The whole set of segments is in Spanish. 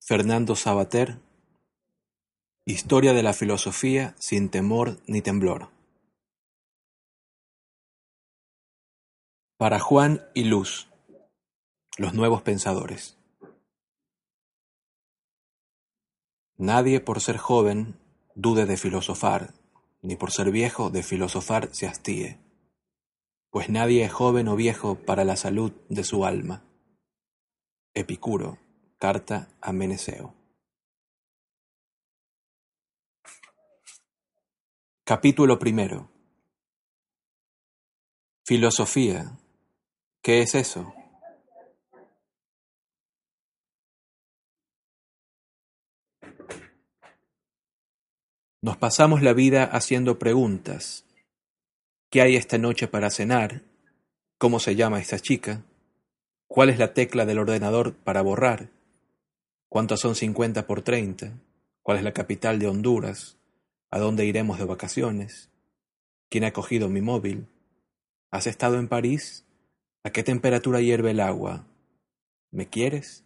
Fernando Sabater Historia de la filosofía sin temor ni temblor. Para Juan y Luz, los nuevos pensadores. Nadie por ser joven dude de filosofar, ni por ser viejo de filosofar se hastíe, pues nadie es joven o viejo para la salud de su alma. Epicuro Carta a Meneceo. Capítulo primero. Filosofía. ¿Qué es eso? Nos pasamos la vida haciendo preguntas. ¿Qué hay esta noche para cenar? ¿Cómo se llama esta chica? ¿Cuál es la tecla del ordenador para borrar? ¿Cuántos son 50 por 30? ¿Cuál es la capital de Honduras? ¿A dónde iremos de vacaciones? ¿Quién ha cogido mi móvil? ¿Has estado en París? ¿A qué temperatura hierve el agua? ¿Me quieres?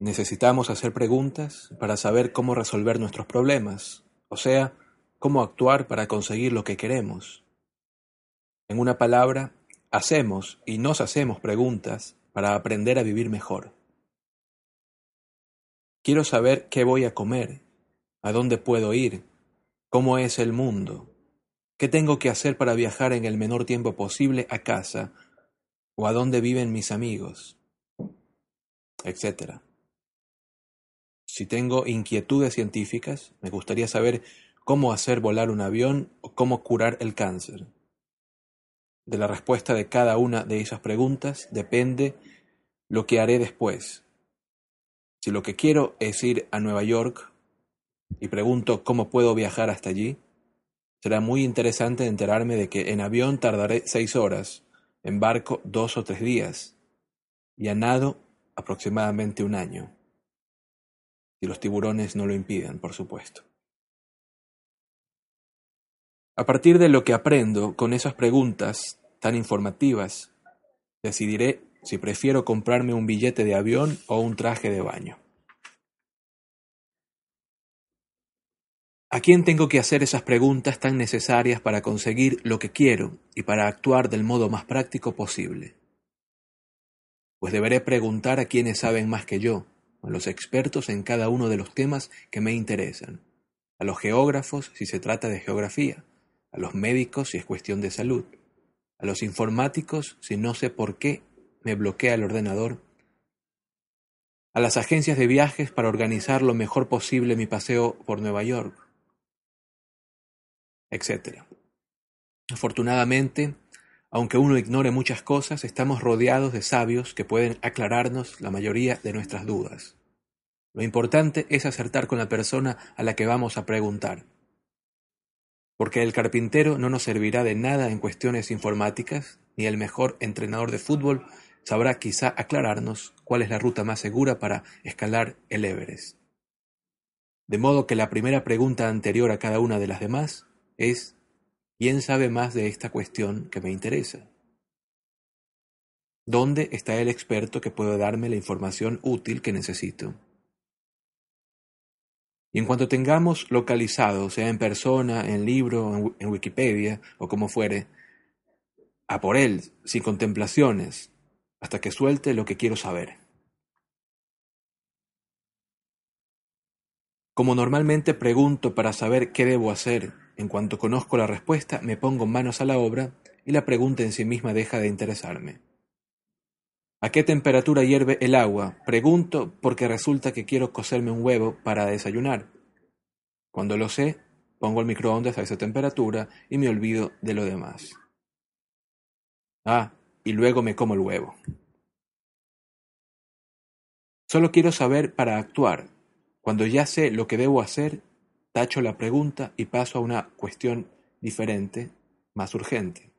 Necesitamos hacer preguntas para saber cómo resolver nuestros problemas, o sea, cómo actuar para conseguir lo que queremos. En una palabra, hacemos y nos hacemos preguntas para aprender a vivir mejor. Quiero saber qué voy a comer, a dónde puedo ir, cómo es el mundo, qué tengo que hacer para viajar en el menor tiempo posible a casa o a dónde viven mis amigos, etc. Si tengo inquietudes científicas, me gustaría saber cómo hacer volar un avión o cómo curar el cáncer. De la respuesta de cada una de esas preguntas depende lo que haré después. Si lo que quiero es ir a Nueva York y pregunto cómo puedo viajar hasta allí, será muy interesante enterarme de que en avión tardaré seis horas, en barco dos o tres días, y a nado aproximadamente un año. Si los tiburones no lo impiden, por supuesto. A partir de lo que aprendo con esas preguntas tan informativas, decidiré si prefiero comprarme un billete de avión o un traje de baño. ¿A quién tengo que hacer esas preguntas tan necesarias para conseguir lo que quiero y para actuar del modo más práctico posible? Pues deberé preguntar a quienes saben más que yo, a los expertos en cada uno de los temas que me interesan, a los geógrafos si se trata de geografía, a los médicos si es cuestión de salud, a los informáticos si no sé por qué me bloquea el ordenador, a las agencias de viajes para organizar lo mejor posible mi paseo por Nueva York, etc. Afortunadamente, aunque uno ignore muchas cosas, estamos rodeados de sabios que pueden aclararnos la mayoría de nuestras dudas. Lo importante es acertar con la persona a la que vamos a preguntar porque el carpintero no nos servirá de nada en cuestiones informáticas, ni el mejor entrenador de fútbol sabrá quizá aclararnos cuál es la ruta más segura para escalar el Everest. De modo que la primera pregunta anterior a cada una de las demás es ¿quién sabe más de esta cuestión que me interesa? ¿Dónde está el experto que puede darme la información útil que necesito? Y en cuanto tengamos localizado, sea en persona, en libro, en Wikipedia o como fuere, a por él, sin contemplaciones, hasta que suelte lo que quiero saber. Como normalmente pregunto para saber qué debo hacer, en cuanto conozco la respuesta, me pongo manos a la obra y la pregunta en sí misma deja de interesarme. ¿A qué temperatura hierve el agua? Pregunto porque resulta que quiero cocerme un huevo para desayunar. Cuando lo sé, pongo el microondas a esa temperatura y me olvido de lo demás. Ah, y luego me como el huevo. Solo quiero saber para actuar. Cuando ya sé lo que debo hacer, tacho la pregunta y paso a una cuestión diferente, más urgente.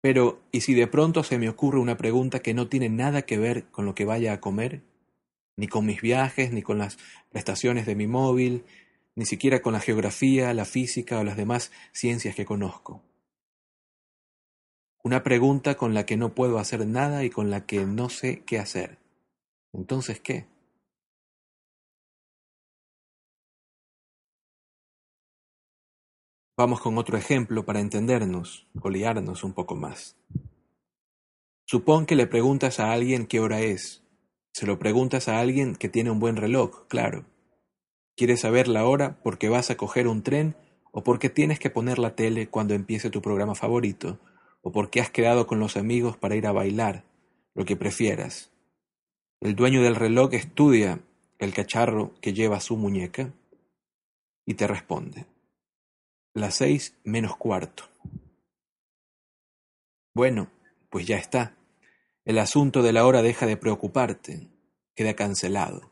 Pero, ¿y si de pronto se me ocurre una pregunta que no tiene nada que ver con lo que vaya a comer? ni con mis viajes, ni con las prestaciones de mi móvil, ni siquiera con la geografía, la física o las demás ciencias que conozco. Una pregunta con la que no puedo hacer nada y con la que no sé qué hacer. Entonces, ¿qué? Vamos con otro ejemplo para entendernos o liarnos un poco más. Supón que le preguntas a alguien qué hora es. Se lo preguntas a alguien que tiene un buen reloj, claro. ¿Quieres saber la hora porque vas a coger un tren o porque tienes que poner la tele cuando empiece tu programa favorito o porque has quedado con los amigos para ir a bailar, lo que prefieras? El dueño del reloj estudia el cacharro que lleva su muñeca y te responde. Las seis menos cuarto. Bueno, pues ya está. El asunto de la hora deja de preocuparte, queda cancelado.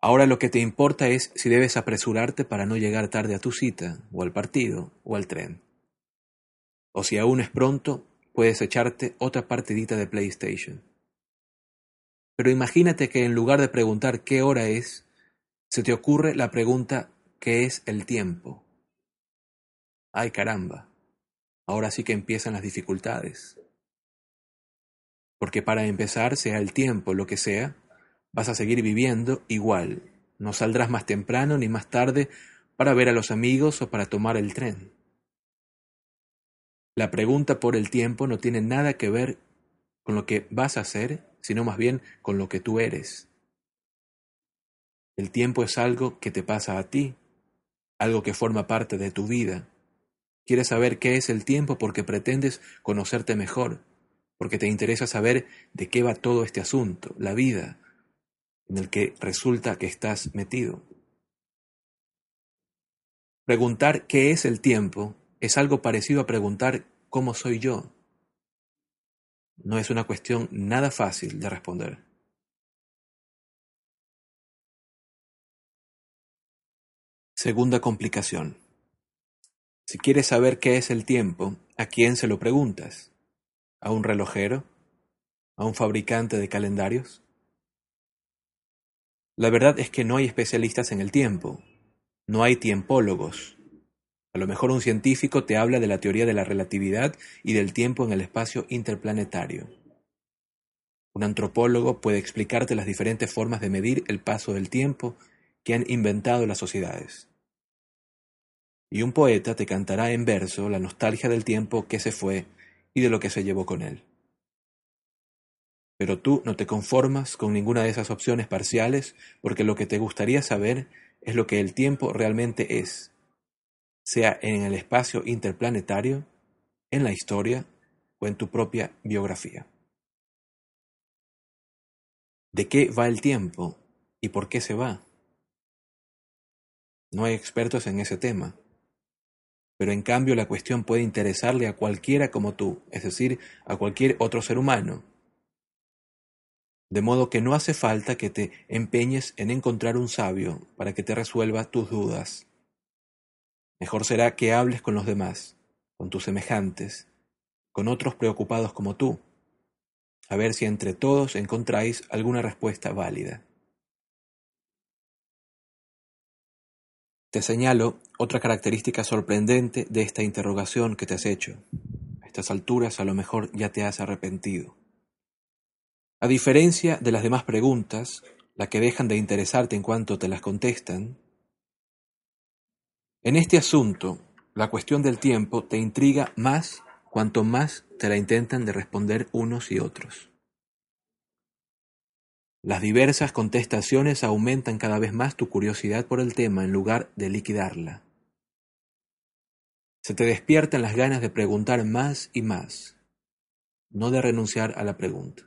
Ahora lo que te importa es si debes apresurarte para no llegar tarde a tu cita, o al partido, o al tren. O si aún es pronto, puedes echarte otra partidita de PlayStation. Pero imagínate que en lugar de preguntar qué hora es, se te ocurre la pregunta ¿qué es el tiempo? Ay caramba, ahora sí que empiezan las dificultades. Porque para empezar, sea el tiempo, lo que sea, vas a seguir viviendo igual. No saldrás más temprano ni más tarde para ver a los amigos o para tomar el tren. La pregunta por el tiempo no tiene nada que ver con lo que vas a hacer, sino más bien con lo que tú eres. El tiempo es algo que te pasa a ti, algo que forma parte de tu vida. Quieres saber qué es el tiempo porque pretendes conocerte mejor, porque te interesa saber de qué va todo este asunto, la vida, en el que resulta que estás metido. Preguntar qué es el tiempo es algo parecido a preguntar cómo soy yo. No es una cuestión nada fácil de responder. Segunda complicación. Si quieres saber qué es el tiempo, ¿a quién se lo preguntas? ¿A un relojero? ¿A un fabricante de calendarios? La verdad es que no hay especialistas en el tiempo, no hay tiempólogos. A lo mejor un científico te habla de la teoría de la relatividad y del tiempo en el espacio interplanetario. Un antropólogo puede explicarte las diferentes formas de medir el paso del tiempo que han inventado las sociedades. Y un poeta te cantará en verso la nostalgia del tiempo que se fue y de lo que se llevó con él. Pero tú no te conformas con ninguna de esas opciones parciales porque lo que te gustaría saber es lo que el tiempo realmente es, sea en el espacio interplanetario, en la historia o en tu propia biografía. ¿De qué va el tiempo y por qué se va? No hay expertos en ese tema pero en cambio la cuestión puede interesarle a cualquiera como tú, es decir, a cualquier otro ser humano. De modo que no hace falta que te empeñes en encontrar un sabio para que te resuelva tus dudas. Mejor será que hables con los demás, con tus semejantes, con otros preocupados como tú, a ver si entre todos encontráis alguna respuesta válida. Te señalo otra característica sorprendente de esta interrogación que te has hecho. A estas alturas a lo mejor ya te has arrepentido. A diferencia de las demás preguntas, las que dejan de interesarte en cuanto te las contestan, en este asunto, la cuestión del tiempo te intriga más cuanto más te la intentan de responder unos y otros. Las diversas contestaciones aumentan cada vez más tu curiosidad por el tema en lugar de liquidarla. Se te despiertan las ganas de preguntar más y más, no de renunciar a la pregunta.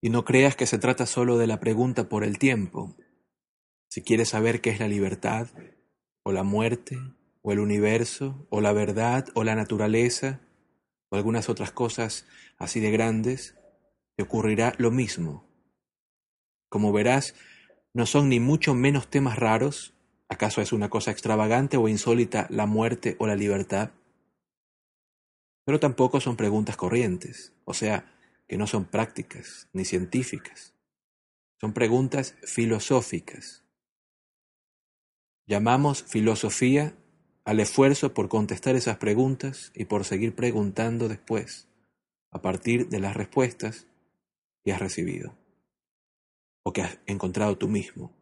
Y no creas que se trata solo de la pregunta por el tiempo. Si quieres saber qué es la libertad, o la muerte, o el universo, o la verdad, o la naturaleza, o algunas otras cosas así de grandes, te ocurrirá lo mismo. Como verás, no son ni mucho menos temas raros, ¿acaso es una cosa extravagante o insólita la muerte o la libertad? pero tampoco son preguntas corrientes, o sea, que no son prácticas ni científicas. Son preguntas filosóficas. Llamamos filosofía al esfuerzo por contestar esas preguntas y por seguir preguntando después, a partir de las respuestas que has recibido o que has encontrado tú mismo.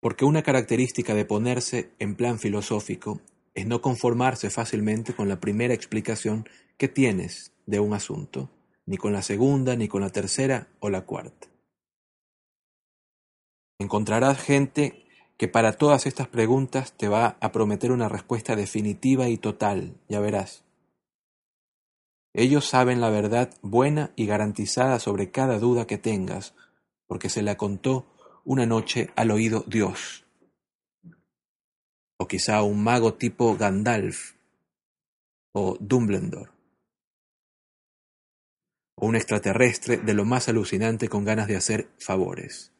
Porque una característica de ponerse en plan filosófico es no conformarse fácilmente con la primera explicación que tienes de un asunto, ni con la segunda, ni con la tercera o la cuarta. Encontrarás gente que para todas estas preguntas te va a prometer una respuesta definitiva y total, ya verás. Ellos saben la verdad buena y garantizada sobre cada duda que tengas, porque se la contó una noche al oído Dios. O quizá un mago tipo Gandalf o Dumbledore. O un extraterrestre de lo más alucinante con ganas de hacer favores.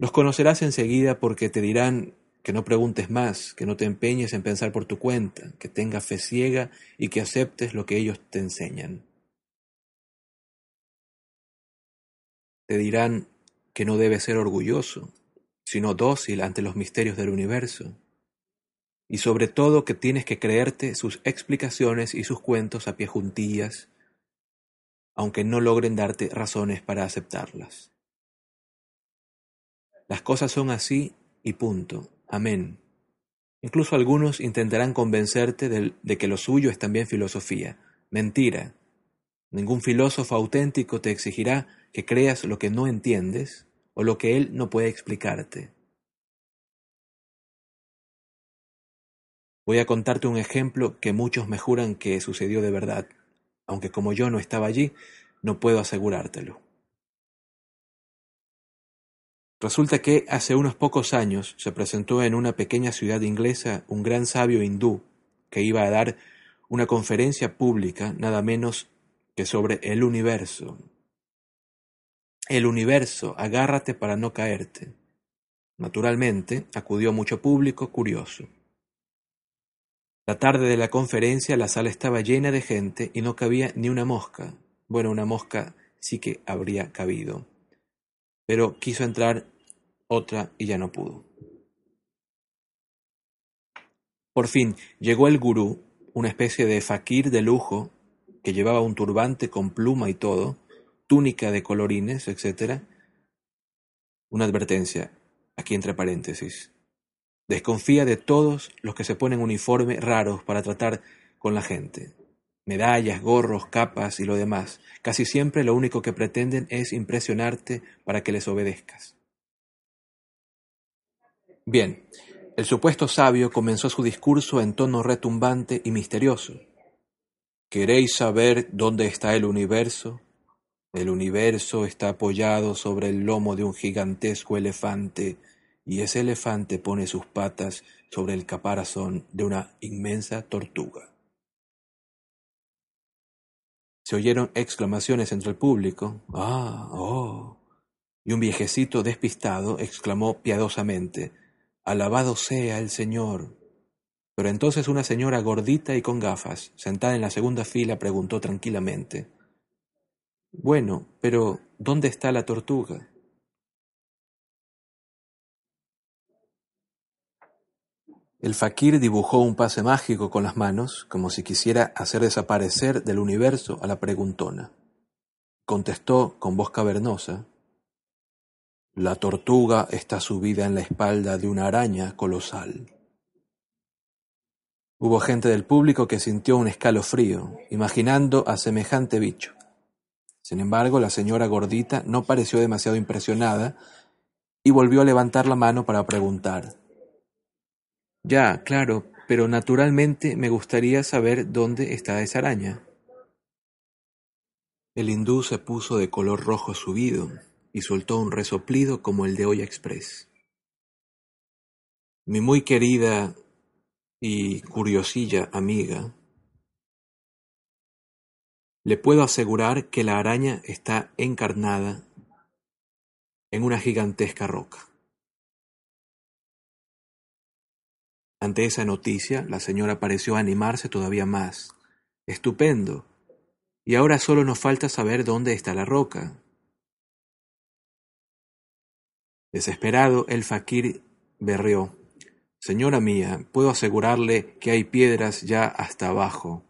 Los conocerás enseguida porque te dirán que no preguntes más, que no te empeñes en pensar por tu cuenta, que tengas fe ciega y que aceptes lo que ellos te enseñan. Te dirán que no debes ser orgulloso, sino dócil ante los misterios del universo, y sobre todo que tienes que creerte sus explicaciones y sus cuentos a pie juntillas, aunque no logren darte razones para aceptarlas. Las cosas son así y punto. Amén. Incluso algunos intentarán convencerte de, que lo suyo es también filosofía. Mentira. Ningún filósofo auténtico te exigirá que creas lo que no entiendes o lo que él no puede explicarte. Voy a contarte un ejemplo que muchos me juran que sucedió de verdad, aunque como yo no estaba allí, no puedo asegurártelo. Resulta que hace unos pocos años se presentó en una pequeña ciudad inglesa un gran sabio hindú que iba a dar una conferencia pública nada menos que sobre el universo. El universo, agárrate para no caerte. Naturalmente, acudió mucho público curioso. La tarde de la conferencia la sala estaba llena de gente y no cabía ni una mosca. Bueno, una mosca sí que habría cabido pero quiso entrar otra y ya no pudo. Por fin llegó el gurú, una especie de fakir de lujo, que llevaba un turbante con pluma y todo, túnica de colorines, etc. Una advertencia, aquí entre paréntesis. Desconfía de todos los que se ponen uniforme raros para tratar con la gente medallas, gorros, capas y lo demás. Casi siempre lo único que pretenden es impresionarte para que les obedezcas. Bien, el supuesto sabio comenzó su discurso en tono retumbante y misterioso. ¿Queréis saber dónde está el universo? El universo está apoyado sobre el lomo de un gigantesco elefante y ese elefante pone sus patas sobre el caparazón de una inmensa tortuga. Se oyeron exclamaciones entre el público. Ah, oh. Y un viejecito despistado exclamó piadosamente Alabado sea el Señor. Pero entonces una señora gordita y con gafas, sentada en la segunda fila, preguntó tranquilamente Bueno, pero ¿dónde está la tortuga? El fakir dibujó un pase mágico con las manos, como si quisiera hacer desaparecer del universo a la preguntona. Contestó con voz cavernosa, La tortuga está subida en la espalda de una araña colosal. Hubo gente del público que sintió un escalofrío, imaginando a semejante bicho. Sin embargo, la señora gordita no pareció demasiado impresionada y volvió a levantar la mano para preguntar ya, claro, pero naturalmente me gustaría saber dónde está esa araña. El hindú se puso de color rojo subido y soltó un resoplido como el de Olla Express. Mi muy querida y curiosilla amiga, le puedo asegurar que la araña está encarnada en una gigantesca roca. Ante esa noticia, la señora pareció animarse todavía más. Estupendo. Y ahora solo nos falta saber dónde está la roca. Desesperado, el faquir berreó. Señora mía, puedo asegurarle que hay piedras ya hasta abajo.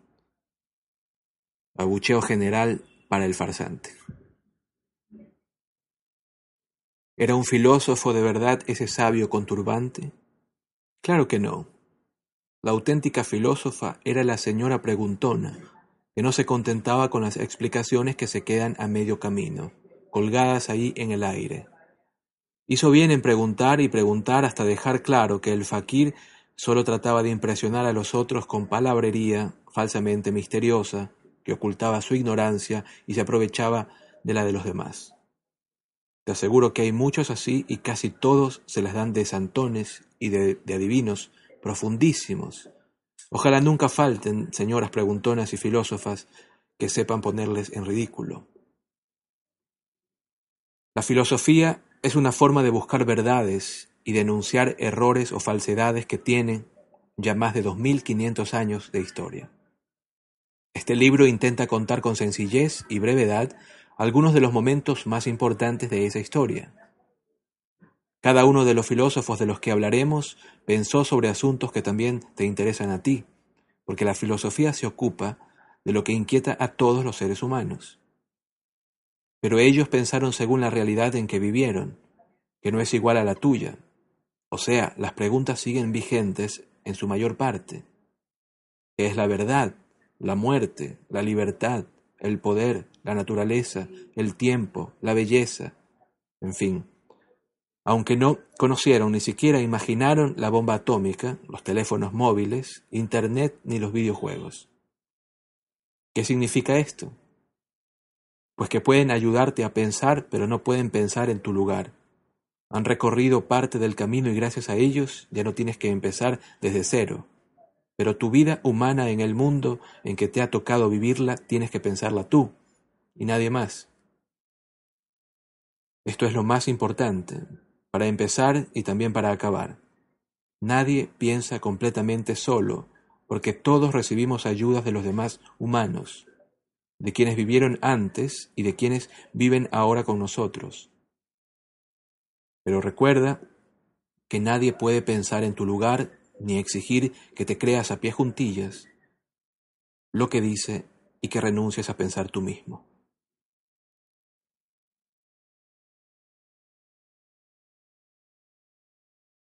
Abucheo general para el farsante. ¿Era un filósofo de verdad ese sabio con turbante? Claro que no. La auténtica filósofa era la señora preguntona, que no se contentaba con las explicaciones que se quedan a medio camino, colgadas ahí en el aire. Hizo bien en preguntar y preguntar hasta dejar claro que el faquir solo trataba de impresionar a los otros con palabrería falsamente misteriosa, que ocultaba su ignorancia y se aprovechaba de la de los demás. Aseguro que hay muchos así y casi todos se las dan de santones y de, de adivinos profundísimos. Ojalá nunca falten señoras preguntonas y filósofas que sepan ponerles en ridículo. La filosofía es una forma de buscar verdades y denunciar errores o falsedades que tienen ya más de 2500 años de historia. Este libro intenta contar con sencillez y brevedad algunos de los momentos más importantes de esa historia. Cada uno de los filósofos de los que hablaremos pensó sobre asuntos que también te interesan a ti, porque la filosofía se ocupa de lo que inquieta a todos los seres humanos. Pero ellos pensaron según la realidad en que vivieron, que no es igual a la tuya. O sea, las preguntas siguen vigentes en su mayor parte. ¿Qué es la verdad? La muerte, la libertad, el poder, la naturaleza, el tiempo, la belleza, en fin. Aunque no conocieron ni siquiera imaginaron la bomba atómica, los teléfonos móviles, Internet ni los videojuegos. ¿Qué significa esto? Pues que pueden ayudarte a pensar, pero no pueden pensar en tu lugar. Han recorrido parte del camino y gracias a ellos ya no tienes que empezar desde cero. Pero tu vida humana en el mundo en que te ha tocado vivirla tienes que pensarla tú y nadie más. Esto es lo más importante, para empezar y también para acabar. Nadie piensa completamente solo, porque todos recibimos ayudas de los demás humanos de quienes vivieron antes y de quienes viven ahora con nosotros. Pero recuerda que nadie puede pensar en tu lugar ni exigir que te creas a pie juntillas lo que dice y que renuncies a pensar tú mismo.